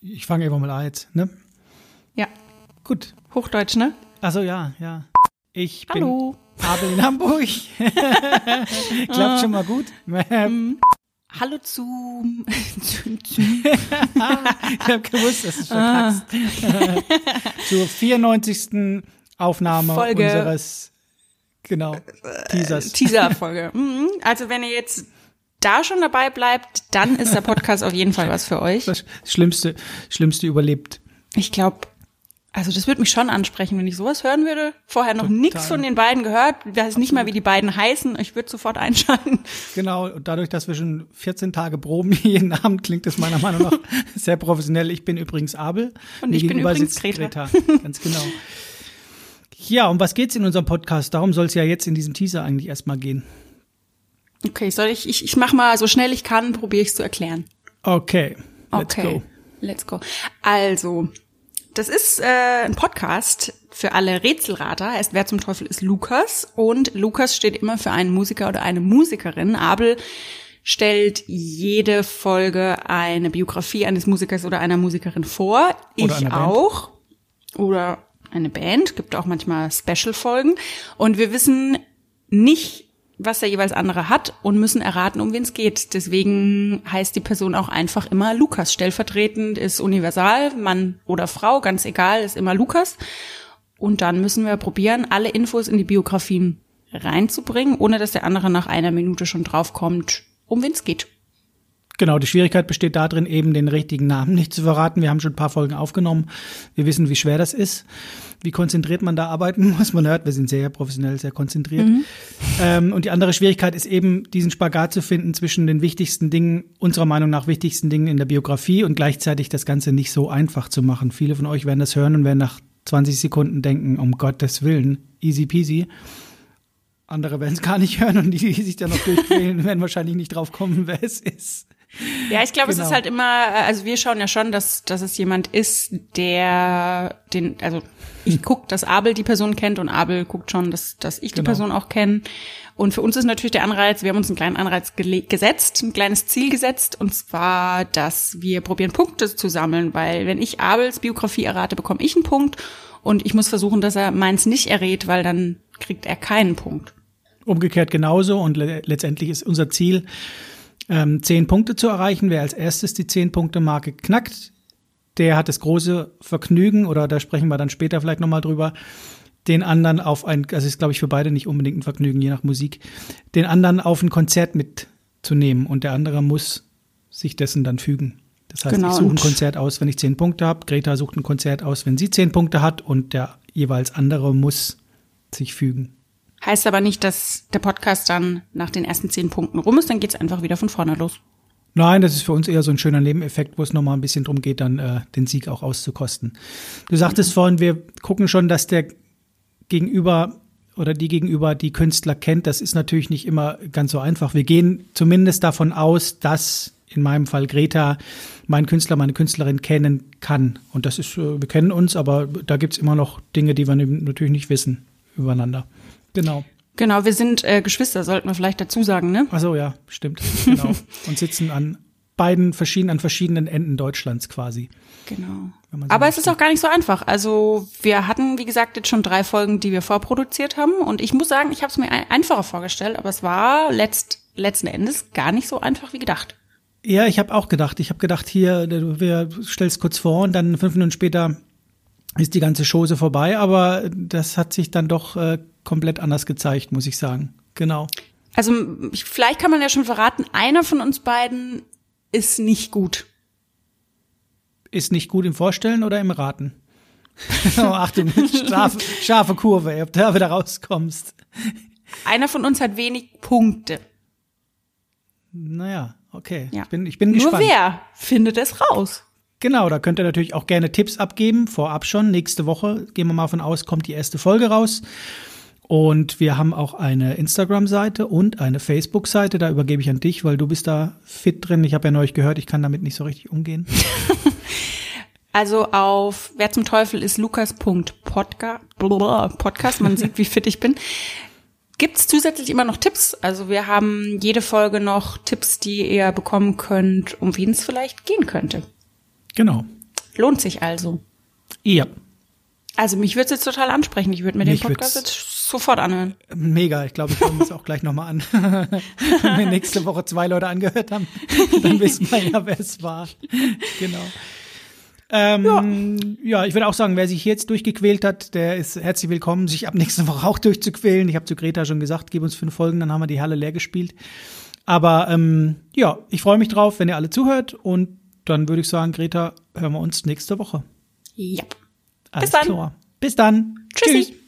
Ich fange einfach mal an jetzt, ne? Ja. Gut. Hochdeutsch, ne? Also ja, ja. Ich Hallo. bin Abel in Hamburg. Klappt schon mal gut. Hallo zu. ich habe gewusst, dass es verkackst. Zur 94. Aufnahme Folge. unseres genau Teasers. Teaser-Folge. Mhm. Also wenn ihr jetzt da schon dabei bleibt, dann ist der Podcast auf jeden Fall was für euch. Das Schlimmste, Schlimmste überlebt. Ich glaube, also das würde mich schon ansprechen, wenn ich sowas hören würde. Vorher noch nichts von den beiden gehört. Weiß nicht mal, wie die beiden heißen. Ich würde sofort einschalten. Genau, und dadurch, dass wir schon 14 Tage proben jeden Abend, klingt das meiner Meinung nach sehr professionell. Ich bin übrigens Abel. Und ich bin übrigens sitzt Greta. Ganz genau. Ja, um was geht's in unserem Podcast? Darum soll es ja jetzt in diesem Teaser eigentlich erstmal gehen. Okay, soll ich, ich, ich mach mal so schnell ich kann, probiere ich zu erklären. Okay, let's okay. go. Let's go. Also, das ist äh, ein Podcast für alle Rätselrater. Heißt, wer zum Teufel ist Lukas? Und Lukas steht immer für einen Musiker oder eine Musikerin. Abel stellt jede Folge eine Biografie eines Musikers oder einer Musikerin vor. Oder ich auch. Oder eine Band. Gibt auch manchmal Special-Folgen. Und wir wissen nicht, was der jeweils andere hat und müssen erraten, um wen es geht. Deswegen heißt die Person auch einfach immer Lukas. Stellvertretend ist universal, Mann oder Frau, ganz egal, ist immer Lukas. Und dann müssen wir probieren, alle Infos in die Biografien reinzubringen, ohne dass der andere nach einer Minute schon draufkommt, um wen es geht. Genau, die Schwierigkeit besteht darin, eben den richtigen Namen nicht zu verraten. Wir haben schon ein paar Folgen aufgenommen. Wir wissen, wie schwer das ist, wie konzentriert man da arbeiten muss. Man hört, wir sind sehr professionell, sehr konzentriert. Ähm, und die andere Schwierigkeit ist eben, diesen Spagat zu finden zwischen den wichtigsten Dingen, unserer Meinung nach wichtigsten Dingen in der Biografie und gleichzeitig das Ganze nicht so einfach zu machen. Viele von euch werden das hören und werden nach 20 Sekunden denken, um Gottes Willen, easy peasy. Andere werden es gar nicht hören und die, die sich dann noch durchquälen, werden wahrscheinlich nicht drauf kommen, wer es ist. Ja, ich glaube, es Genau. ist halt immer, also wir schauen ja schon, dass, dass es jemand ist, der den, also ich guck, dass Abel die Person kennt und Abel guckt schon, dass, dass ich die Genau. Person auch kenne. Und für uns ist natürlich der Anreiz, wir haben uns einen kleinen Anreiz gesetzt, ein kleines Ziel gesetzt, und zwar, dass wir probieren, Punkte zu sammeln, weil wenn ich Abels Biografie errate, bekomme ich einen Punkt und ich muss versuchen, dass er meins nicht errät, weil dann kriegt er keinen Punkt. Umgekehrt genauso und le letztendlich ist unser Ziel, ähm, zehn Punkte zu erreichen. Wer als erstes die zehn Punkte Marke knackt, der hat das große Vergnügen oder da sprechen wir dann später vielleicht nochmal drüber, den anderen auf ein, das ist glaube ich für beide nicht unbedingt ein Vergnügen, je nach Musik, den anderen auf ein Konzert mitzunehmen und der andere muss sich dessen dann fügen. Das heißt, Genau, ich suche ein Konzert aus, wenn ich zehn Punkte habe, Greta sucht ein Konzert aus, wenn sie zehn Punkte hat und der jeweils andere muss sich fügen. Heißt aber nicht, dass der Podcast dann nach den ersten zehn Punkten rum ist, dann geht's einfach wieder von vorne los. Nein, das ist für uns eher so ein schöner Nebeneffekt, wo es nochmal ein bisschen drum geht, dann äh, den Sieg auch auszukosten. Du sagtest vorhin, wir gucken schon, dass der Gegenüber oder die Gegenüber die Künstler kennt. Das ist natürlich nicht immer ganz so einfach. Wir gehen zumindest davon aus, dass in meinem Fall Greta meinen Künstler, meine Künstlerin kennen kann. Und das ist, äh, wir kennen uns, aber da gibt's immer noch Dinge, die wir natürlich nicht wissen übereinander. Genau. Genau, wir sind äh, Geschwister, sollten wir vielleicht dazu sagen, ne? Ach so, ja, stimmt. Genau. Und sitzen an beiden verschiedenen, an verschiedenen Enden Deutschlands quasi. Genau. So Aber es ist auch gar nicht so einfach. Also wir hatten, wie gesagt, jetzt schon drei Folgen, die wir vorproduziert haben. Und ich muss sagen, ich habe es mir ein- einfacher vorgestellt, aber es war letzt, letzten Endes gar nicht so einfach wie gedacht. Ja, ich habe auch gedacht. Ich habe gedacht, hier, du wir stellst kurz vor und dann fünf Minuten später ist die ganze Chose vorbei. Aber das hat sich dann doch äh, komplett anders gezeigt, muss ich sagen. Genau. Also ich- vielleicht kann man ja schon verraten, einer von uns beiden ist nicht gut. Ist nicht gut im Vorstellen oder im Raten? oh, Achtung, scharfe, scharfe Kurve, ob du da wieder rauskommst. Einer von uns hat wenig Punkte. Naja, okay. Ja. Ich bin, ich bin Nur gespannt. wer findet es raus? Genau, da könnt ihr natürlich auch gerne Tipps abgeben, vorab schon. Nächste Woche, gehen wir mal von aus, kommt die erste Folge raus. Und wir haben auch eine Instagram-Seite und eine Facebook-Seite. Da übergebe ich an dich, weil du bist da fit drin. Ich habe ja neulich gehört, ich kann damit nicht so richtig umgehen. Also auf wer zum Teufel ist Lukas.podcast, Podcast, man sieht, wie fit ich bin. Gibt's zusätzlich immer noch Tipps? Also wir haben jede Folge noch Tipps, die ihr bekommen könnt, um wen es vielleicht gehen könnte. Genau. Lohnt sich also. Ja. Also mich würde es jetzt total ansprechen. Ich würde mir den Mich Podcast würd's- jetzt sofort anhören. Mega, ich glaube, ich höre mir das auch gleich nochmal an. Wenn wir nächste Woche zwei Leute angehört haben, dann wissen wir ja, wer es war. Genau. Ähm, ja. ich würde auch sagen, wer sich jetzt durchgequält hat, der ist herzlich willkommen, sich ab nächste Woche auch durchzuquälen. Ich habe zu Greta schon gesagt, gib uns fünf Folgen, dann haben wir die Halle leer gespielt. Aber ähm, ja, ich freue mich drauf, wenn ihr alle zuhört. Und dann würde ich sagen, Greta, hören wir uns nächste Woche. Ja. Alles dann. klar. Bis dann. Tschüssi. Tschüss.